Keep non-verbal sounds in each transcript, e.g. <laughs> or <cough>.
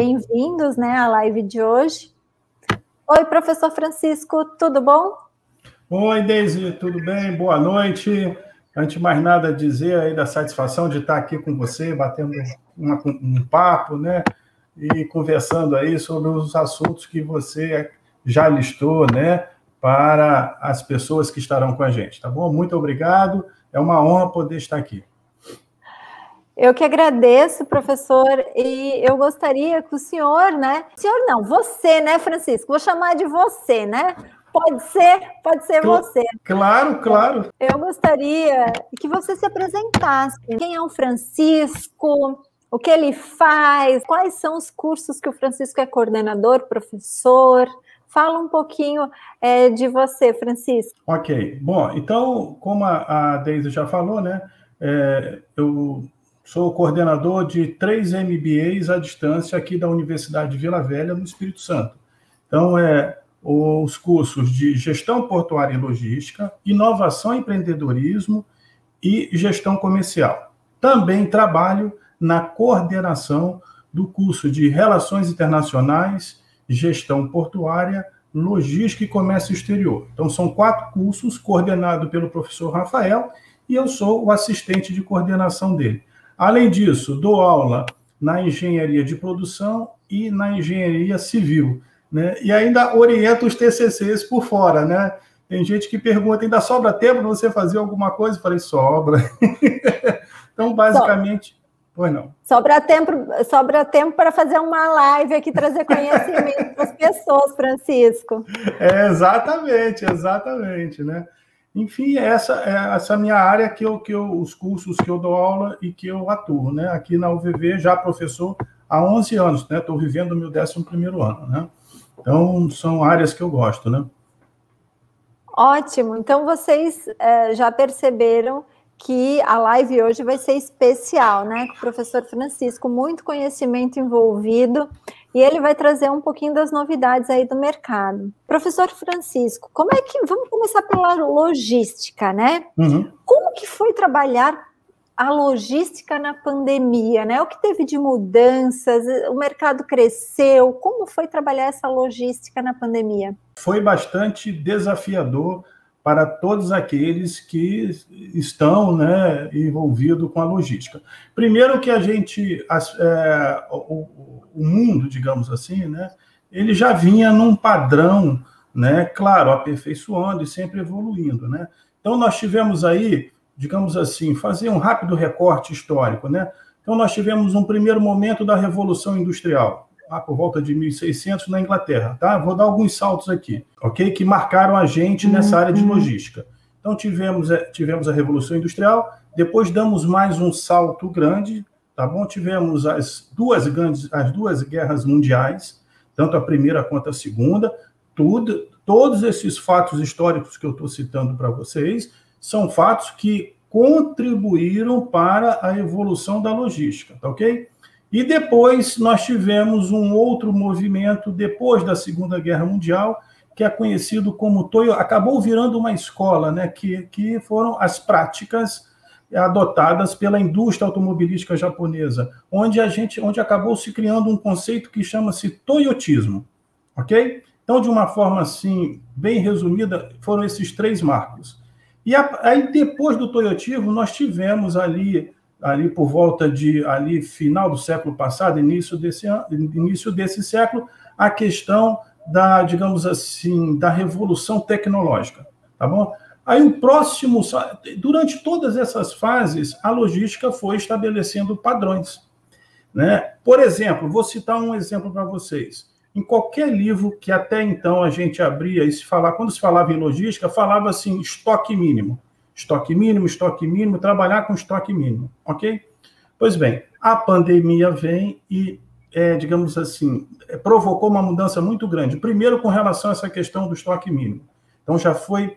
bem-vindos né, à live de hoje. Oi, professor Francisco, tudo bom? Oi, Deise, tudo bem? Boa noite. Antes de mais nada, dizer aí da satisfação de estar aqui com você, batendo uma, um papo, né? E conversando aí sobre os assuntos que você já listou, né? Para as pessoas que estarão com a gente, tá bom? Muito obrigado. É uma honra poder estar aqui. Eu que agradeço, professor, e eu gostaria que o senhor, né? Senhor não, você, né, Francisco? Vou chamar de você, né? Pode ser, pode ser você. Claro, claro. Eu gostaria que você se apresentasse. Quem é o Francisco? O que ele faz? Quais são os cursos que o Francisco é coordenador, professor? Fala um pouquinho é, de você, Francisco. Ok. Bom, então, como a, a Deise já falou, né? É, eu sou coordenador de três MBAs à distância aqui da Universidade de Vila Velha, no Espírito Santo. Então, é, os cursos de gestão portuária e logística, inovação e empreendedorismo e gestão comercial. Também trabalho na coordenação do curso de relações internacionais, gestão portuária, logística e comércio exterior. Então são quatro cursos coordenados pelo professor Rafael e eu sou o assistente de coordenação dele. Além disso, dou aula na engenharia de produção e na engenharia civil né? E ainda orienta os TCCs por fora, né? Tem gente que pergunta, ainda sobra tempo para você fazer alguma coisa? Eu falei, sobra. <laughs> então, basicamente, pois não. Sobra tempo, sobra tempo para fazer uma live aqui, trazer conhecimento <laughs> para as pessoas, Francisco. É, exatamente, exatamente, né? Enfim, essa é essa minha área que eu, que eu, os cursos que eu dou aula e que eu atuo, né? Aqui na UVV, já professor há 11 anos, né? Estou vivendo o meu 11 primeiro ano, né? Então, são áreas que eu gosto, né? Ótimo. Então, vocês é, já perceberam que a live hoje vai ser especial, né? Com o professor Francisco, muito conhecimento envolvido, e ele vai trazer um pouquinho das novidades aí do mercado. Professor Francisco, como é que. Vamos começar pela logística, né? Uhum. Como que foi trabalhar a logística na pandemia, né? O que teve de mudanças? O mercado cresceu? Como foi trabalhar essa logística na pandemia? Foi bastante desafiador para todos aqueles que estão né, envolvidos com a logística. Primeiro que a gente, é, o, o, mundo, digamos assim, né, ele já vinha num padrão, né, claro, aperfeiçoando e sempre evoluindo. Né? Então, nós tivemos aí digamos assim, fazer um rápido recorte histórico, né? Então, nós tivemos um primeiro momento da Revolução Industrial, lá por volta de 1600 na Inglaterra, tá? Vou dar alguns saltos aqui, ok? Que marcaram a gente nessa área de uhum. logística. Então, tivemos, é, tivemos a Revolução Industrial, depois damos mais um salto grande, tá bom? Tivemos as duas grandes, as duas guerras mundiais, tanto a primeira quanto a segunda, tudo, todos esses fatos históricos que eu estou citando para vocês, são fatos que contribuíram para a evolução da logística, tá ok? E depois nós tivemos um outro movimento, depois da Segunda Guerra Mundial, que é conhecido como Toyo, acabou virando uma escola, né? Que, que foram as práticas adotadas pela indústria automobilística japonesa, onde a gente, onde acabou se criando um conceito que chama-se toyotismo, ok? Então, de uma forma assim bem resumida, foram esses três marcos. E aí, depois do Toyotivo, nós tivemos ali, ali por volta de ali final do século passado, início desse, início desse século, a questão da, digamos assim, da revolução tecnológica, tá bom? Aí o próximo, durante todas essas fases, a logística foi estabelecendo padrões, né? Por exemplo, vou citar um exemplo para vocês. Em qualquer livro que até então a gente abria e se falar, quando se falava em logística, falava assim, estoque mínimo. Estoque mínimo, estoque mínimo, trabalhar com estoque mínimo, ok? Pois bem, a pandemia vem e, é, digamos assim, é, provocou uma mudança muito grande. Primeiro, com relação a essa questão do estoque mínimo. Então, já foi,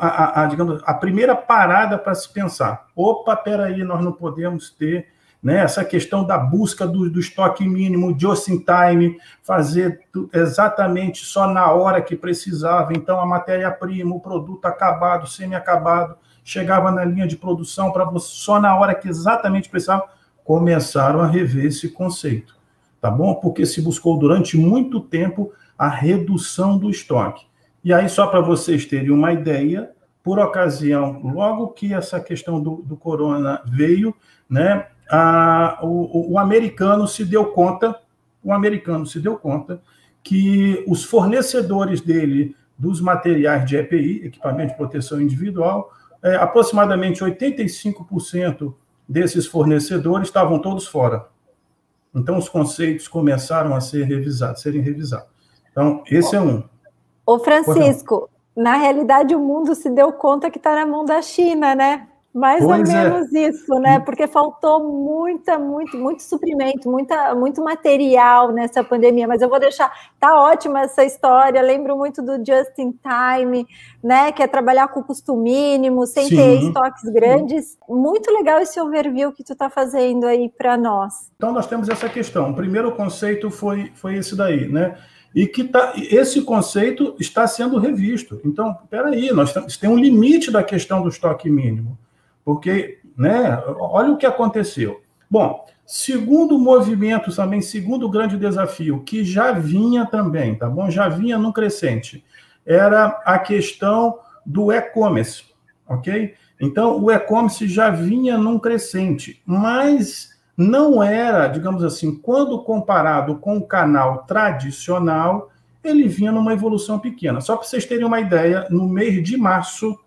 a, a, a digamos, a primeira parada para se pensar. Opa, peraí, nós não podemos ter né? essa questão da busca do, do estoque mínimo, just in time, fazer exatamente só na hora que precisava. Então, a matéria-prima, o produto acabado, semi-acabado, chegava na linha de produção para você só na hora que exatamente precisava. Começaram a rever esse conceito. tá bom? Porque se buscou durante muito tempo a redução do estoque. E aí, só para vocês terem uma ideia, por ocasião, logo que essa questão do, do corona veio, né, a, o, o americano se deu conta, o americano se deu conta que os fornecedores dele dos materiais de EPI, equipamento de proteção individual, é, aproximadamente 85% desses fornecedores estavam todos fora. Então, os conceitos começaram a ser revisados, serem revisados. Então, esse é um. Ô, Francisco, na realidade, o mundo se deu conta que está na mão da China, né? Mais pois ou é. menos é. isso, né? Porque faltou muita, muito, muito suprimento, muita, muito material nessa pandemia. Mas eu vou deixar, tá ótima essa história. Lembro muito do Just in Time, né? Que é trabalhar com custo mínimo, sem Sim. ter estoques grandes. Muito legal esse overview que tu está fazendo aí para nós. Então nós temos essa questão. O primeiro conceito foi, foi esse daí, né? e que tá, esse conceito está sendo revisto. Então, peraí, nós temos, tem um limite da questão do estoque mínimo. Porque, né, olha o que aconteceu. Bom, segundo movimento também, segundo grande desafio, que já vinha também, tá bom? Já vinha no crescente, era a questão do e-commerce, ok? Então, o e-commerce já vinha num crescente, mas não era, digamos assim, quando comparado com o canal tradicional, ele vinha numa evolução pequena. Só para vocês terem uma ideia, no mês de março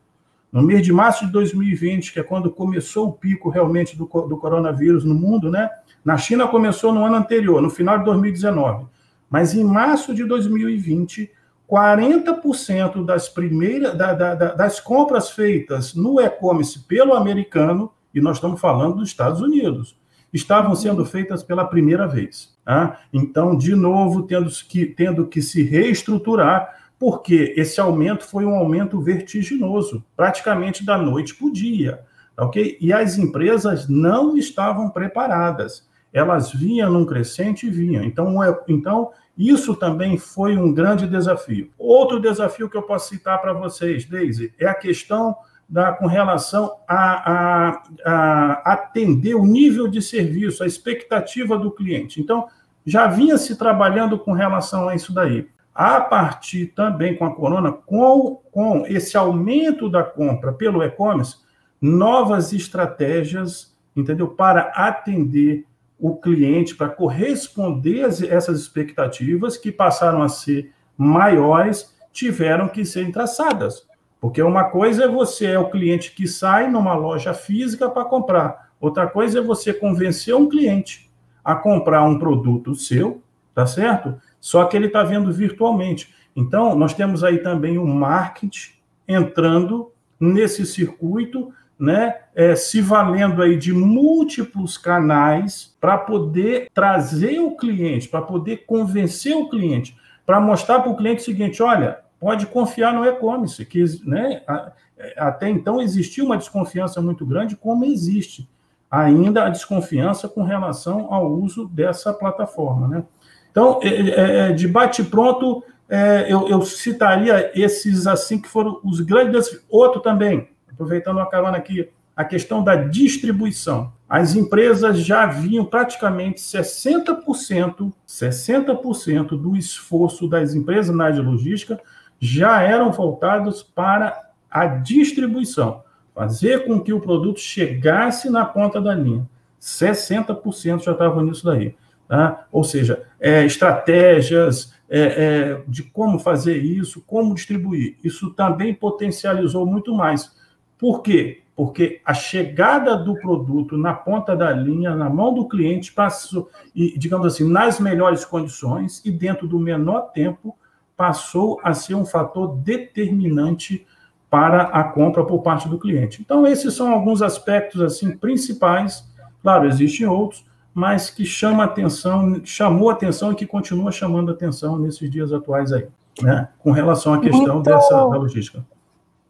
no mês de março de 2020, que é quando começou o pico realmente do, do coronavírus no mundo, né? Na China começou no ano anterior, no final de 2019. Mas em março de 2020, 40% das primeiras da, da, das compras feitas no e-commerce pelo americano, e nós estamos falando dos Estados Unidos, estavam sendo feitas pela primeira vez. Tá? Então, de novo, tendo que, tendo que se reestruturar porque esse aumento foi um aumento vertiginoso, praticamente da noite para o dia, ok? E as empresas não estavam preparadas, elas vinham num crescente e vinham. Então, é, então isso também foi um grande desafio. Outro desafio que eu posso citar para vocês, Daisy, é a questão da, com relação a, a, a atender o nível de serviço, a expectativa do cliente. Então, já vinha se trabalhando com relação a isso daí a partir também com a corona, com, com esse aumento da compra pelo e-commerce, novas estratégias, entendeu? Para atender o cliente, para corresponder a essas expectativas que passaram a ser maiores, tiveram que ser traçadas. Porque uma coisa é você é o cliente que sai numa loja física para comprar, outra coisa é você convencer um cliente a comprar um produto seu, tá certo? Só que ele está vendo virtualmente. Então, nós temos aí também o marketing entrando nesse circuito, né, é, se valendo aí de múltiplos canais para poder trazer o cliente, para poder convencer o cliente, para mostrar para o cliente o seguinte: olha, pode confiar no e-commerce, que né, até então existia uma desconfiança muito grande, como existe ainda a desconfiança com relação ao uso dessa plataforma, né? Então, é, é, é, de bate-pronto, eu, eu, citaria esses assim que foram os grandes. Outro também, aproveitando a carona aqui, a questão da distribuição. As empresas já vinham praticamente 60%, 60% do esforço das empresas na área de logística já eram voltados para a distribuição, fazer com que o produto chegasse na ponta da linha. 60% já estavam nisso daí. Tá? Ou seja, é, estratégias é, é, de como fazer isso, como distribuir. Isso também potencializou muito mais. Por quê? Porque a chegada do produto na ponta da linha, na mão do cliente, passou, e, digamos assim, nas melhores condições e dentro do menor tempo, passou a ser um fator determinante para a compra por parte do cliente. Então, esses são alguns aspectos assim principais. Claro, existem outros, mas que chama atenção, chamou atenção e que continua chamando atenção nesses dias atuais aí, né? Com relação à questão muito, dessa da logística.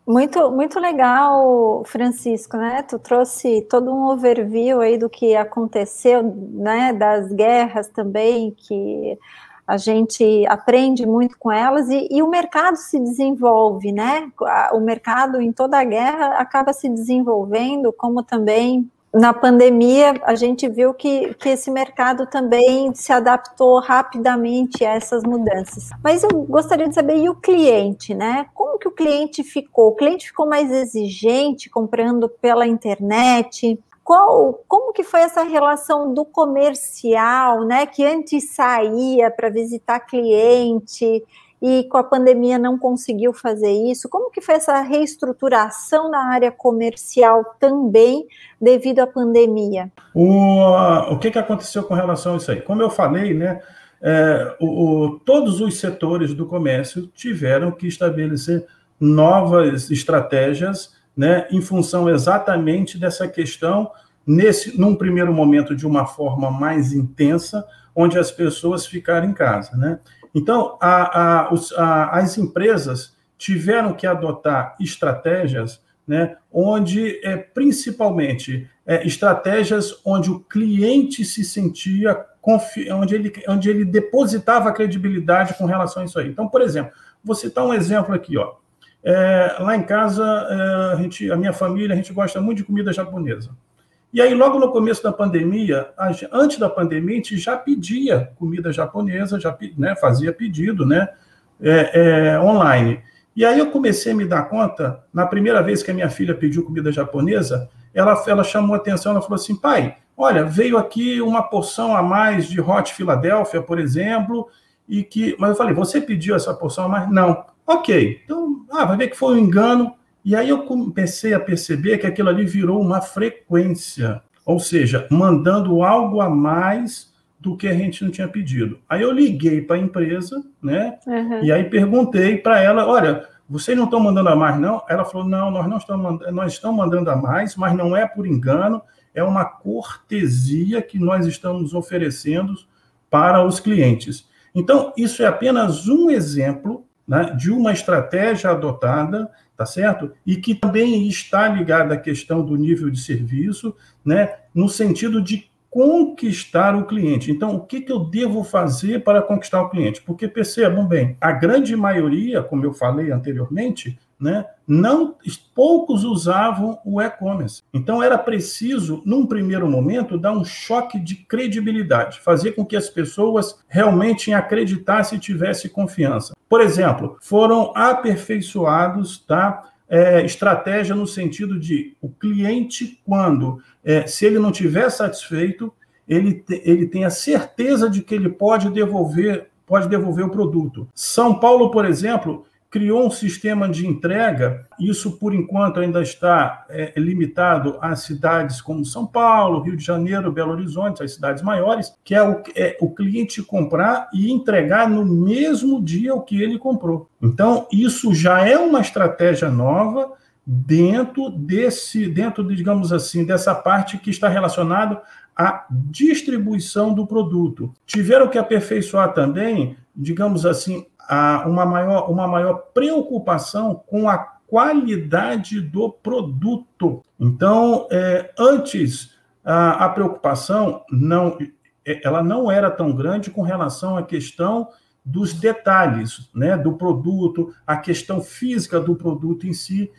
Muito, muito legal, Francisco, né? Tu trouxe todo um overview aí do que aconteceu, né? Das guerras também, que a gente aprende muito com elas e, e, o mercado se desenvolve, né? O mercado em toda a guerra acaba se desenvolvendo, como também na pandemia, a gente viu que, que esse mercado também se adaptou rapidamente a essas mudanças. Mas eu gostaria de saber, e o cliente, né? Como que o cliente ficou? O cliente ficou mais exigente comprando pela internet? Qual, como que foi essa relação do comercial, né? Que antes saía para visitar cliente e com a pandemia não conseguiu fazer isso? Como que foi essa reestruturação na área comercial também devido à pandemia? O, o que, que aconteceu com relação a isso aí? Como eu falei, né, é, o, todos os setores do comércio tiveram que estabelecer novas estratégias né, em função exatamente dessa questão, nesse, num primeiro momento, de uma forma mais intensa, onde as pessoas ficaram em casa. Né? Então, a, a, os, a, as empresas tiveram que adotar estratégias né, onde, é, principalmente, é, estratégias onde o cliente se sentia, onde ele, onde ele depositava credibilidade com relação a isso aí. Então, por exemplo, vou citar um exemplo aqui. Ó. É, lá em casa, é, a, gente, a minha família, a gente gosta muito de comida japonesa. E aí, logo no começo da pandemia, antes da pandemia, a gente já pedia comida japonesa, já né, fazia pedido né, é, é, online. E aí eu comecei a me dar conta, na primeira vez que a minha filha pediu comida japonesa, ela, ela chamou atenção, ela falou assim, pai, olha, veio aqui uma porção a mais de Hot Philadelphia, por exemplo, e que... Mas eu falei, você pediu essa porção a mais? Não. Ok, então, ah, vai ver que foi um engano, e aí eu comecei a perceber que aquilo ali virou uma frequência, ou seja, mandando algo a mais do que a gente não tinha pedido. Aí eu liguei para a empresa, né? Uhum. E aí perguntei para ela, olha, vocês não estão mandando a mais, não? Ela falou, não, nós não estamos mandando, nós estamos mandando a mais, mas não é por engano, é uma cortesia que nós estamos oferecendo para os clientes. Então, isso é apenas um exemplo né, de uma estratégia adotada tá certo? E que também está ligada à questão do nível de serviço, né, no sentido de conquistar o cliente. Então, o que, que eu devo fazer para conquistar o cliente? Porque percebam bem, a grande maioria, como eu falei anteriormente, né, não poucos usavam o e-commerce. Então era preciso, num primeiro momento, dar um choque de credibilidade, fazer com que as pessoas realmente acreditassem e tivessem confiança. Por exemplo, foram aperfeiçoados, tá? É, estratégia no sentido de o cliente, quando, é, se ele não tiver satisfeito, ele, te, ele tem a certeza de que ele pode devolver, pode devolver o produto. São Paulo, por exemplo, criou um sistema de entrega, isso por enquanto ainda está é, limitado a cidades como São Paulo, Rio de Janeiro, Belo Horizonte, as cidades maiores, que é o, é o cliente comprar e entregar no mesmo dia o que ele comprou. Então, isso já é uma estratégia nova dentro desse, dentro, digamos assim, dessa parte que está relacionado à distribuição do produto. Tiveram que aperfeiçoar também, digamos assim, a uma, maior, uma maior preocupação com a qualidade do produto. Então, é, antes, a, a, preocupação não, é, ela não era tão grande com relação à questão dos detalhes né, do produto, a questão física do produto em si,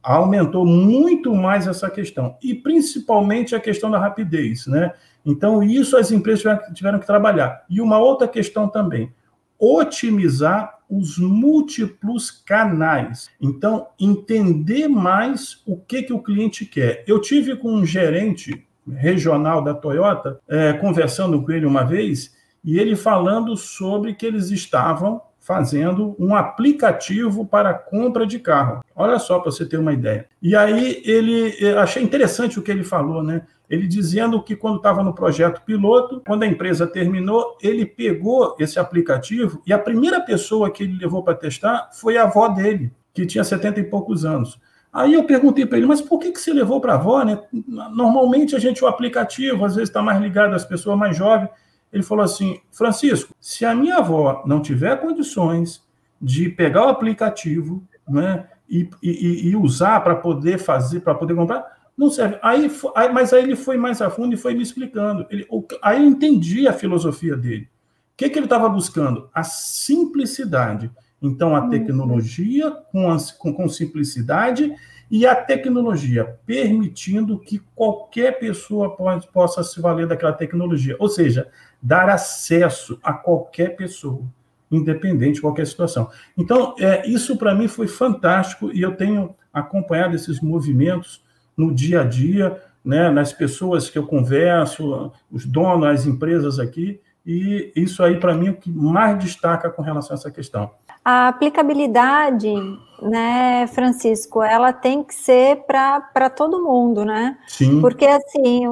aumentou muito mais essa questão. E principalmente a questão da rapidez. Né? Então, isso as empresas tiveram, tiveram que trabalhar. E uma outra questão também, otimizar os múltiplos canais. Então, entender mais o que, que o cliente quer. Eu tive com um gerente regional da Toyota, é, conversando com ele uma vez, e ele falando sobre que eles estavam fazendo um aplicativo para compra de carro. Olha só para você ter uma ideia. E aí ele achei interessante o que ele falou, né? Ele dizendo que quando estava no projeto piloto, quando a empresa terminou, ele pegou esse aplicativo e a primeira pessoa que ele levou para testar foi a avó dele, que tinha 70 e poucos anos. Aí eu perguntei para ele, mas por que, que você levou para a avó? Né? Normalmente a gente, o aplicativo, às vezes está mais ligado às pessoas mais jovens. Ele falou assim: Francisco, se a minha avó não tiver condições de pegar o aplicativo né, e, e, e usar para poder fazer, para poder comprar, não serve. Aí, aí, mas aí ele foi mais a fundo e foi me explicando. Ele, aí eu entendi a filosofia dele. O que, que ele estava buscando? A simplicidade. Então, a uhum. tecnologia com, com, com simplicidade e a tecnologia, permitindo que qualquer pessoa pode, possa se valer daquela tecnologia, ou seja, dar acesso a qualquer pessoa, independente de qualquer situação. Então, é, isso para mim foi fantástico e eu tenho acompanhado esses movimentos no dia a dia, né, nas pessoas que eu converso, os donos, as empresas aqui, e isso aí, para mim, é o que mais destaca com relação a essa questão. A aplicabilidade, né, Francisco, ela tem que ser para todo mundo, né? Sim. Porque, assim,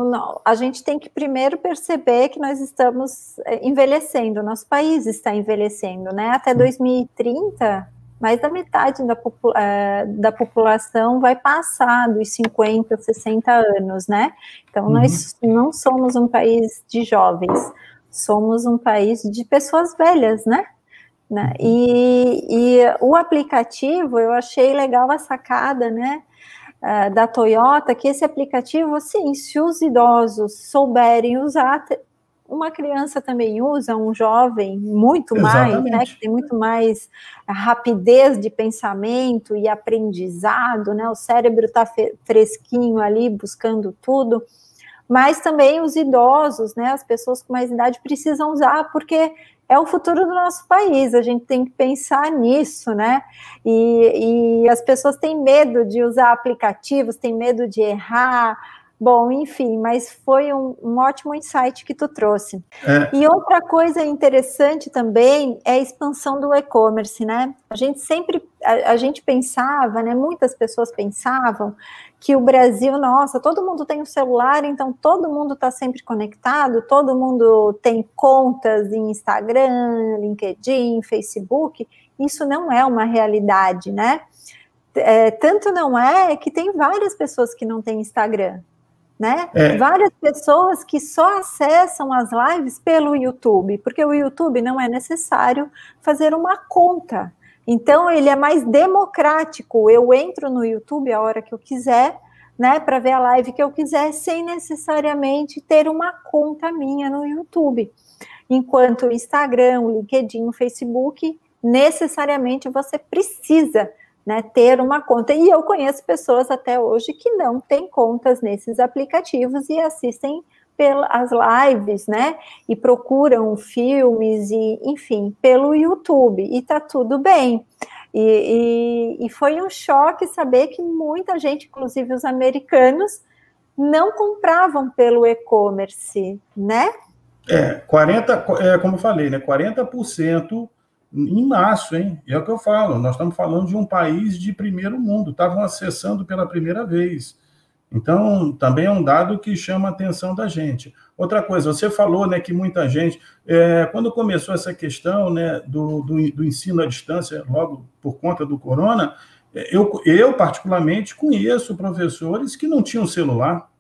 a gente tem que primeiro perceber que nós estamos eh, envelhecendo, nosso país está envelhecendo, né? Até 2030, mais da metade da, eh, da população vai passar dos 50, 60 anos, né? Então, uhum. nós não somos um país de jovens, somos um país de pessoas velhas, né? Né? Uhum. E, e o aplicativo, eu achei legal a sacada, né? Uh, da Toyota, que esse aplicativo, assim, se os idosos souberem usar, uma criança também usa, um jovem, muito Exatamente. mais, né? Que tem muito mais rapidez de pensamento e aprendizado, né? O cérebro está fresquinho ali, buscando tudo mas também os idosos, né, as pessoas com mais idade precisam usar, porque é o futuro do nosso país, a gente tem que pensar nisso, né? E, e as pessoas têm medo de usar aplicativos, têm medo de errar, Bom, enfim, mas foi um, um ótimo insight que tu trouxe. É. E outra coisa interessante também é a expansão do e-commerce, né? A gente sempre, a, a, gente pensava, né? Muitas pessoas pensavam que o Brasil, nossa, todo mundo tem um celular, então todo mundo está sempre conectado, todo mundo tem contas em Instagram, LinkedIn, Facebook. Isso não é uma realidade, né? É, tanto não é que tem várias pessoas que não têm Instagram né? É. Várias pessoas que só acessam as lives pelo YouTube, porque o YouTube não é necessário fazer uma conta. Então ele é mais democrático. Eu entro no YouTube a hora que eu quiser, né, para ver a live que eu quiser, sem necessariamente ter uma conta minha no YouTube. Enquanto o Instagram, o LinkedIn, o Facebook, necessariamente você precisa né, ter uma conta. E eu conheço pessoas até hoje que não têm contas nesses aplicativos e assistem pelas lives, né? E procuram filmes e, enfim, pelo YouTube e tá tudo bem. E, e, e foi um choque saber que muita gente, inclusive os americanos, não compravam pelo e-commerce, né? É, 40, é, como eu falei, né? 40% em março, hein? É o que eu falo. Nós estamos falando de um país de primeiro mundo, estavam acessando pela primeira vez. Então, também é um dado que chama a atenção da gente. Outra coisa, você falou né, que muita gente, é, quando começou essa questão né, do, do, do, ensino à distância, logo por conta do corona, eu, eu particularmente conheço professores que não tinham celular.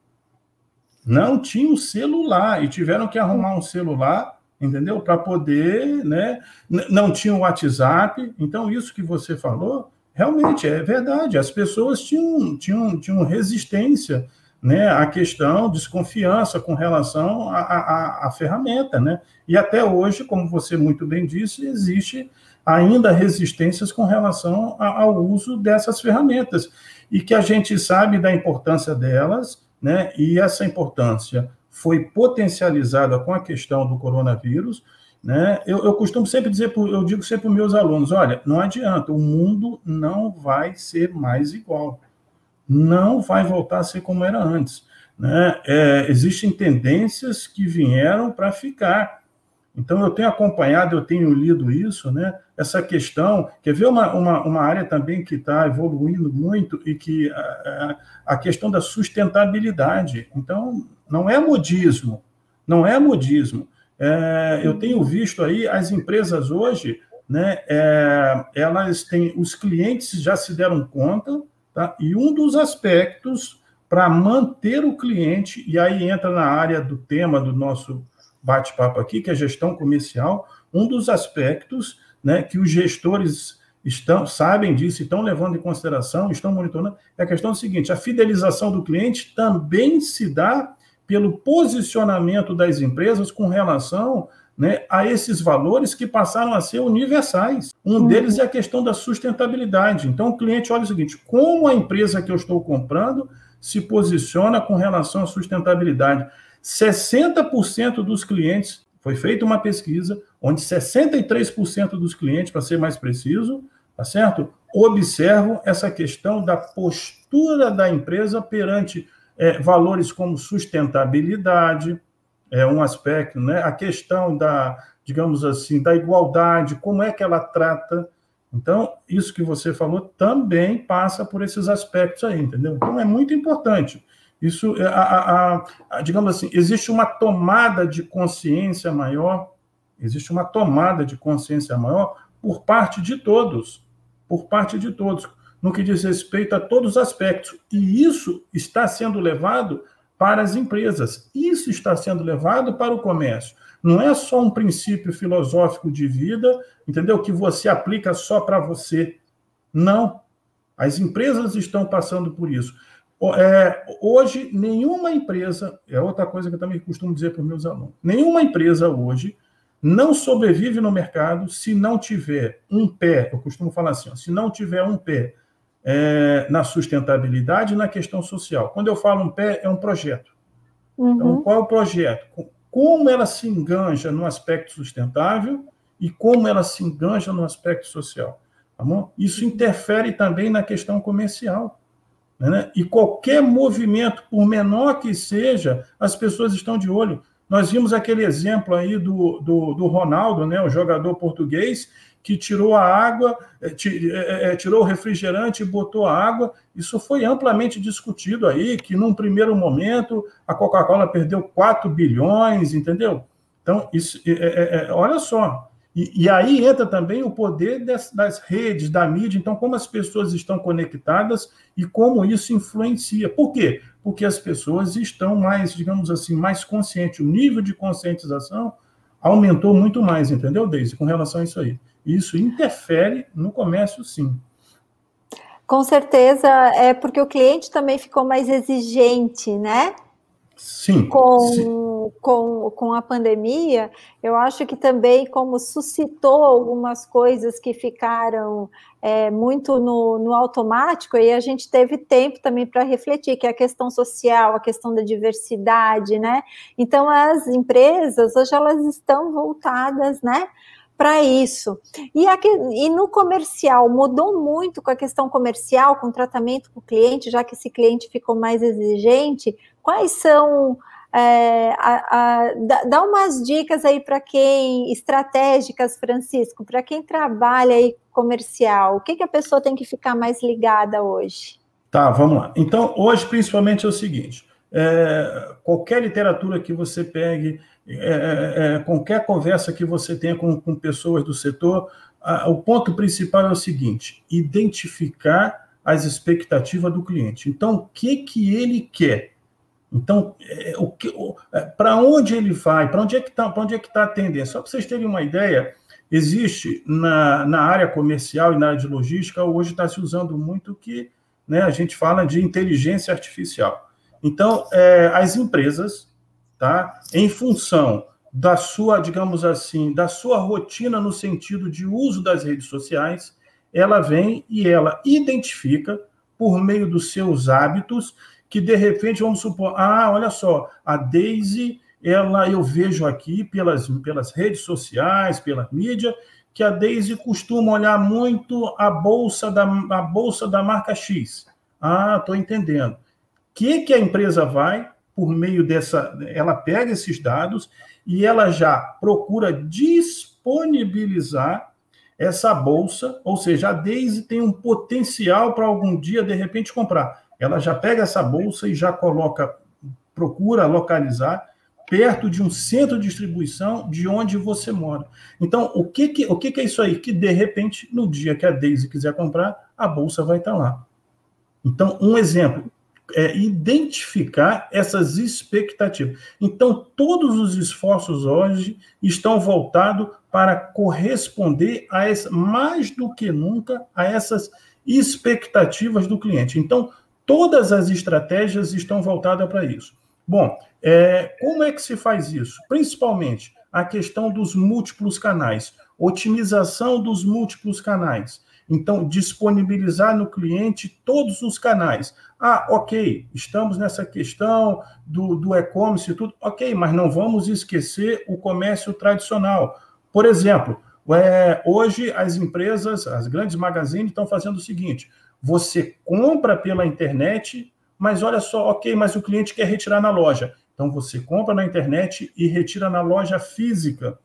Não tinham celular e tiveram que arrumar um celular entendeu? Para poder, né? Não tinha o WhatsApp, então isso que você falou realmente é verdade. As pessoas tinham, tinham, tinham resistência, né? A questão, desconfiança com relação à ferramenta, né? E até hoje, como você muito bem disse, existe ainda resistências com relação ao uso dessas ferramentas e que a gente sabe da importância delas, né? E essa importância foi potencializada com a questão do coronavírus, né? Eu, eu costumo sempre dizer, eu digo sempre para meus alunos, olha, não adianta, o mundo não vai ser mais igual, não vai voltar a ser como era antes, né? É, existem tendências que vieram para ficar. Então, eu tenho acompanhado, eu tenho lido isso, né? Essa questão, quer ver uma, uma, uma área também que está evoluindo muito e que a, a questão da sustentabilidade. Então, não é modismo, não é modismo. É, eu tenho visto aí as empresas hoje, né, é, elas têm, os clientes já se deram conta, tá? e um dos aspectos para manter o cliente, e aí entra na área do tema do nosso bate-papo aqui, que é gestão comercial, um dos aspectos né, que os gestores estão sabem disso, estão levando em consideração, estão monitorando, é a questão seguinte: a fidelização do cliente também se dá pelo posicionamento das empresas com relação né, a esses valores que passaram a ser universais. Um uhum. deles é a questão da sustentabilidade. Então, o cliente olha o seguinte: como a empresa que eu estou comprando se posiciona com relação à sustentabilidade? 60% dos clientes, foi feita uma pesquisa, onde 63% dos clientes, para ser mais preciso, tá certo? Observam essa questão da postura da empresa perante é, valores como sustentabilidade, é um aspecto, né? A questão da, digamos assim, da igualdade, como é que ela trata. Então, isso que você falou também passa por esses aspectos aí, entendeu? Então, é muito importante. Isso, é, a, a, a, digamos assim, existe uma tomada de consciência maior, existe uma tomada de consciência maior por parte de todos, por parte de todos, no que diz respeito a todos os aspectos. E isso está sendo levado para as empresas. Isso está sendo levado para o comércio. Não é só um princípio filosófico de vida, entendeu? Que você aplica só para você. Não. As empresas estão passando por isso. É, hoje, nenhuma empresa, é outra coisa que eu também costumo dizer para os meus alunos, nenhuma empresa hoje não sobrevive no mercado se não tiver um pé, eu costumo falar assim, se não tiver um pé é, na sustentabilidade e na questão social. Quando eu falo um pé, é um projeto. Uhum. Então, qual é o projeto? Como ela se enganja no aspecto sustentável e como ela se enganja no aspecto social. Tá? Isso interfere também na questão comercial. Né? E qualquer movimento, por menor que seja, as pessoas estão de olho. Nós vimos aquele exemplo aí do, do, do Ronaldo, né, o jogador português, que tirou a água, eh, eh, eh, tirou o refrigerante e botou a água. Isso foi amplamente discutido aí, que num primeiro momento a Coca-Cola perdeu 4 bilhões, entendeu? Então, isso, é, é, olha só. E, e, aí entra também o poder das, das, redes, da mídia, então, como as pessoas estão conectadas e como isso influencia. Por quê? Porque as pessoas estão mais, digamos assim, mais conscientes. O nível de conscientização aumentou muito mais, entendeu, Deise, com relação a isso aí. Isso interfere no comércio, sim. Com certeza, é porque o cliente também ficou mais exigente, né? Sim. Com, sim. Com, com a pandemia, eu acho que também, como suscitou algumas coisas que ficaram é, muito no, no automático, e a gente teve tempo também para refletir, que é a questão social, a questão da diversidade, né? Então, as empresas, hoje, elas estão voltadas, né? para isso. E, aqui, e no comercial, mudou muito com a questão comercial, com o tratamento com o cliente, já que esse cliente ficou mais exigente. Quais são. É, a, a, dá, umas dicas aí para quem, estratégicas, Francisco, para quem trabalha aí comercial, o que, que a pessoa tem que ficar mais ligada hoje? Tá, vamos lá. Então, hoje, principalmente, é o seguinte: é, qualquer literatura que você pegue, é, é, é, qualquer conversa que você tenha com, com pessoas do setor, a, o ponto principal é o seguinte: identificar as expectativas do cliente. Então, o que, que ele quer? Então, é, o que, é, para onde ele vai? Para onde é que está? Para onde é que está a tendência? Só para vocês terem uma ideia, existe na, na área comercial e na área de logística hoje está se usando muito que né, a gente fala de inteligência artificial. Então, é, as empresas tá? Em função da sua, digamos assim, da sua rotina no sentido de uso das redes sociais, ela vem e ela identifica por meio dos seus hábitos que de repente vamos supor, ah, olha só, a Daisy, ela eu vejo aqui pelas, pelas redes sociais, pela mídia, que a Daisy costuma olhar muito a bolsa da a bolsa da marca X. Ah, estou entendendo. O que que a empresa vai por meio dessa. Ela pega esses dados e ela já procura disponibilizar essa bolsa, ou seja, a Daisy tem um potencial para algum dia, de repente, comprar. Ela já pega essa bolsa e já coloca, procura localizar perto de um centro de distribuição de onde você mora. Então, o que, que, o que, que é isso aí? Que, de repente, no dia que a Daisy quiser comprar, a bolsa vai estar lá. Então, um exemplo, é, identificar essas expectativas. Então, todos os esforços hoje estão voltados para corresponder a essa, mais do que nunca a essas expectativas do cliente. Então, todas as estratégias estão voltadas para isso. Bom, é, como é que se faz isso? Principalmente a questão dos múltiplos canais, otimização dos múltiplos canais. Então, disponibilizar no cliente todos os canais. Ah, ok, estamos nessa questão do, do e-commerce e tudo, ok, mas não vamos esquecer o comércio tradicional. Por exemplo, é, hoje as empresas, as grandes magazines estão fazendo o seguinte: você compra pela internet, mas olha só, ok, mas o cliente quer retirar na loja. Então você compra na internet e retira na loja física.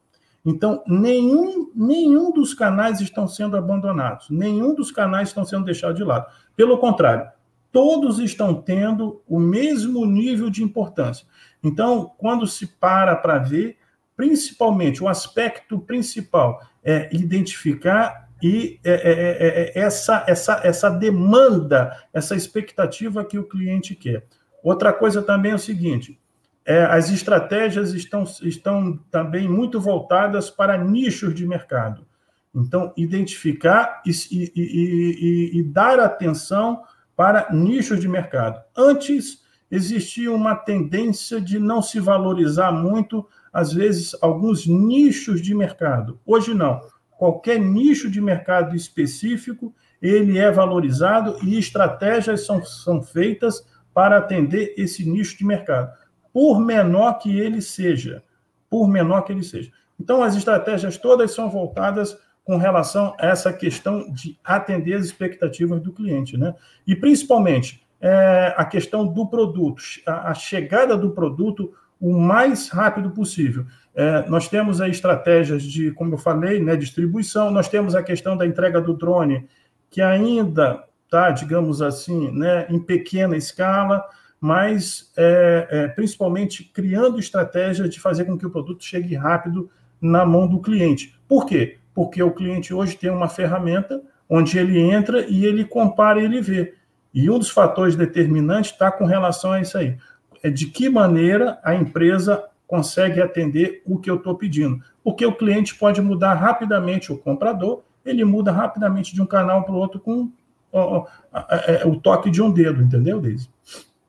Então, nenhum, nenhum dos canais estão sendo abandonados, nenhum dos canais estão sendo deixados de lado. Pelo contrário, todos estão tendo o mesmo nível de importância. Então, quando se para para ver, principalmente o aspecto principal é identificar e é, é, é, essa, essa, essa demanda, essa expectativa que o cliente quer. Outra coisa também é o seguinte: é, as estratégias estão, estão também muito voltadas para nichos de mercado. Então, identificar e, e, e, e, dar atenção para nichos de mercado. Antes, existia uma tendência de não se valorizar muito, às vezes, alguns nichos de mercado. Hoje, não. Qualquer nicho de mercado específico, ele é valorizado e estratégias são, são feitas para atender esse nicho de mercado por menor que ele seja, por menor que ele seja. Então, as estratégias todas são voltadas com relação a essa questão de atender as expectativas do cliente, né? E principalmente é, a questão do produto, a, a, chegada do produto o mais rápido possível. É, nós temos aí estratégias de, como eu falei, né, distribuição, nós temos a questão da entrega do drone, que ainda está, digamos assim, né, em pequena escala, mas é, é, principalmente criando estratégias de fazer com que o produto chegue rápido na mão do cliente. Por quê? Porque o cliente hoje tem uma ferramenta onde ele entra e ele compara e ele vê. E um dos fatores determinantes está com relação a isso aí. É de que maneira a empresa consegue atender o que eu estou pedindo. Porque o cliente pode mudar rapidamente, o comprador, ele muda rapidamente de um canal para o outro com ó, ó, é, o toque de um dedo, entendeu, Deise?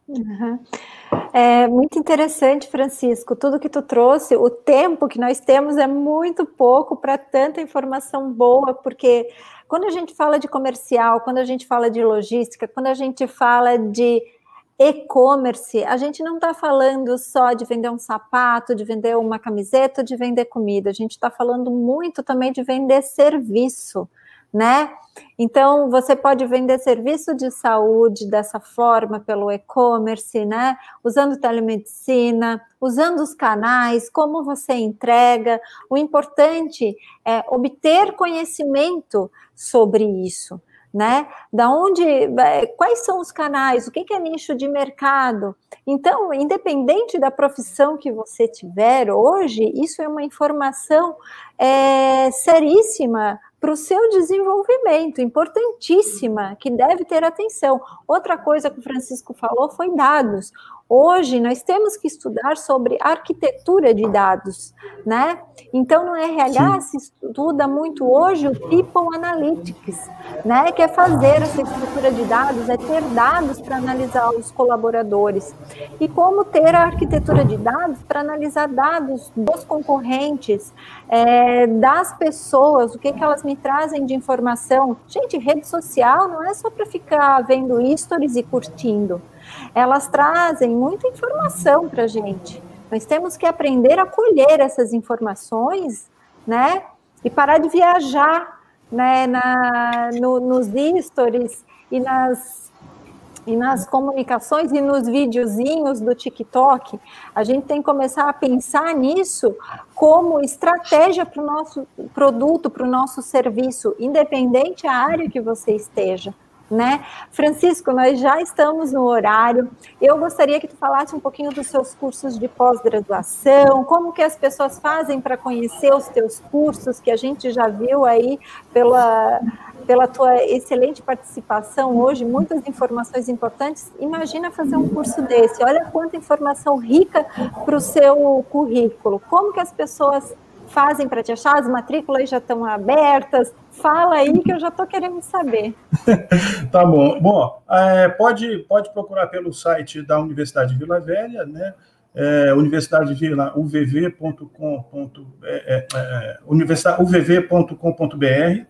Uhum. É muito interessante, Francisco, tudo que tu trouxe, o tempo que nós temos é muito pouco para tanta informação boa, porque quando a gente fala de comercial, quando a gente fala de logística, quando a gente fala de e-commerce, a gente não está falando só de vender um sapato, de vender uma camiseta, de vender comida, a gente está falando muito também de vender serviço né? Então, você pode vender serviço de saúde dessa forma, pelo e-commerce, né? Usando telemedicina, usando os canais, como você entrega. O importante é obter conhecimento sobre isso, né? Da onde, quais são os canais, o que é nicho de mercado. Então, independente da profissão que você tiver hoje, isso é uma informação é, seríssima para o seu desenvolvimento, importantíssima, que deve ter atenção. Outra coisa que o Francisco falou foi dados. Hoje nós temos que estudar sobre arquitetura de dados, né? Então no RH Sim. se estuda muito hoje o People Analytics, né? Que é fazer essa estrutura de dados, é ter dados para analisar os colaboradores. E como ter a arquitetura de dados para analisar dados dos concorrentes, é, das pessoas, o que, que elas me trazem de informação. Gente, rede social não é só para ficar vendo stories e curtindo elas trazem muita informação para a gente. Nós temos que aprender a colher essas informações, né? E parar de viajar, né? Na, no, nos stories e nas e nas comunicações e nos videozinhos do TikTok, a gente tem que começar a pensar nisso como estratégia para o nosso produto, para o nosso serviço, independente a área que você esteja né? Francisco, nós já estamos no horário. Eu gostaria que tu falasse um pouquinho dos seus cursos de pós-graduação, como que as pessoas fazem para conhecer os teus cursos, que a gente já viu aí pela, pela tua excelente participação hoje, muitas informações importantes. Imagina fazer um curso desse. Olha quanta informação rica para o seu currículo. Como que as pessoas fazem para te achar? As matrículas já estão abertas? Fala aí que eu já estou querendo saber. <laughs> tá bom. Bom, é, pode, pode procurar pelo site da Universidade de Vila Velha, né? é, Universidade de Vila, uvv.com.br, é, é, uvv.com.br,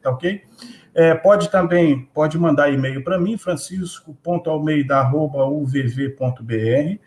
tá ok? É, pode também, pode mandar e-mail para mim, francisco.almeida.uvv.br,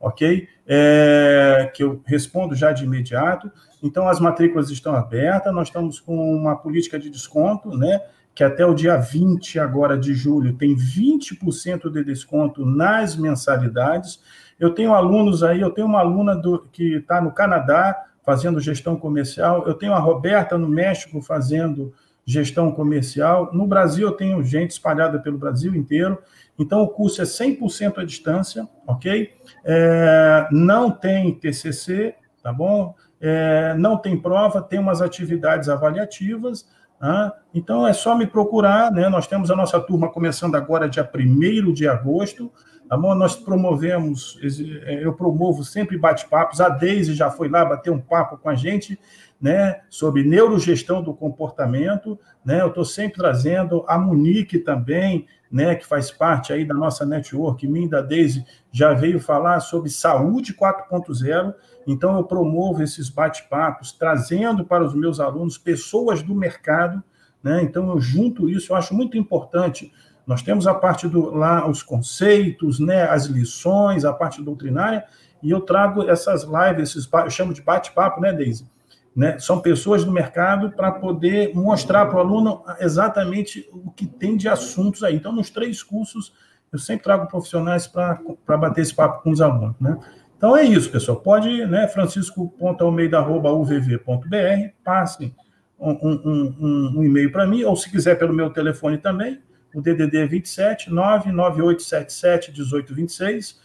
ok? É, que eu respondo já de imediato. Então, as matrículas estão abertas, nós estamos com uma política de desconto, né? Que até o dia 20 agora de julho tem 20% de desconto nas mensalidades. Eu tenho alunos aí, eu tenho uma aluna do, que está no Canadá fazendo gestão comercial, eu tenho a Roberta no México fazendo gestão comercial. No Brasil, eu tenho gente espalhada pelo Brasil inteiro. Então, o curso é 100% à distância, ok? É, não tem TCC, tá bom? É, não tem prova, tem umas atividades avaliativas. Tá? Então, é só me procurar, né? Nós temos a nossa turma começando agora, dia 1 de agosto. Tá bom? Nós promovemos, é, eu promovo sempre bate-papos. A Deise já foi lá bater um papo com a gente né, sobre neurogestão do comportamento, né, eu estou sempre trazendo a Monique também, né, que faz parte aí da nossa network, mim da Daisy, já veio falar sobre saúde 4.0, então eu promovo esses bate-papos, trazendo para os meus alunos pessoas do mercado, né, então eu junto isso, eu acho muito importante, nós temos a parte do lá, os conceitos, né, as lições, a parte doutrinária, e eu trago essas lives, esses, eu chamo de bate-papo, né, Daisy? Né? São pessoas do mercado para poder mostrar para o aluno exatamente o que tem de assuntos aí. Então, nos três cursos, eu sempre trago profissionais para bater esse papo com os alunos. Né? Então, é isso, pessoal. Pode, né, francisco.almeida.uvv.br, passe um, um, um, um e-mail para mim, ou se quiser pelo meu telefone também, o DDD é 27 99877 1826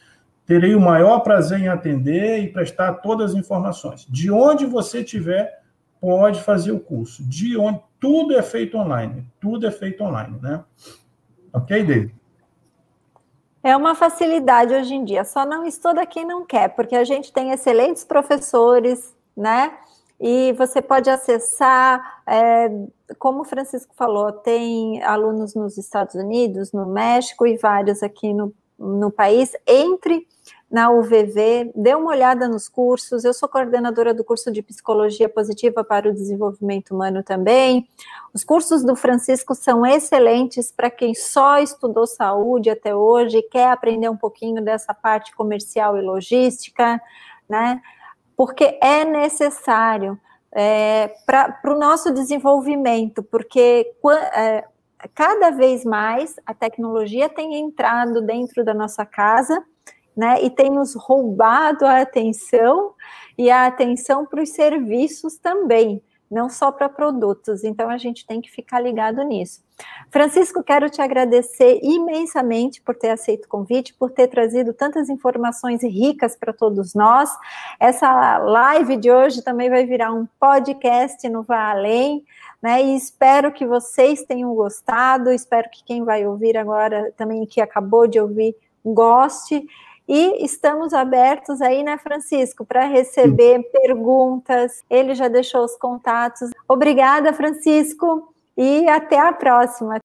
terei o maior prazer em atender e prestar todas as informações. De onde você estiver, pode fazer o curso. De onde tudo é feito online, tudo é feito online, né? Ok, David? É uma facilidade hoje em dia. Só não estuda quem não quer, porque a gente tem excelentes professores, né? E você pode acessar, é, como o Francisco falou, tem alunos nos Estados Unidos, no México e vários aqui no, no país. Entre na UVV, dê uma olhada nos cursos. Eu sou coordenadora do curso de Psicologia Positiva para o Desenvolvimento Humano também. Os cursos do Francisco são excelentes para quem só estudou saúde até hoje e quer aprender um pouquinho dessa parte comercial e logística, né? Porque é necessário é, para o nosso desenvolvimento, porque é, cada vez mais a tecnologia tem entrado dentro da nossa casa né? E tem nos roubado a atenção e a atenção para os serviços também, não só para produtos. Então a gente tem que ficar ligado nisso. Francisco, quero te agradecer imensamente por ter aceito o convite, por ter trazido tantas informações ricas para todos nós. Essa live de hoje também vai virar um podcast no Vá Além. Né, e espero que vocês tenham gostado, espero que quem vai ouvir agora, também que acabou de ouvir, goste. E estamos abertos aí, né, Francisco, para receber perguntas. Ele já deixou os contatos. Obrigada, Francisco, e até a próxima.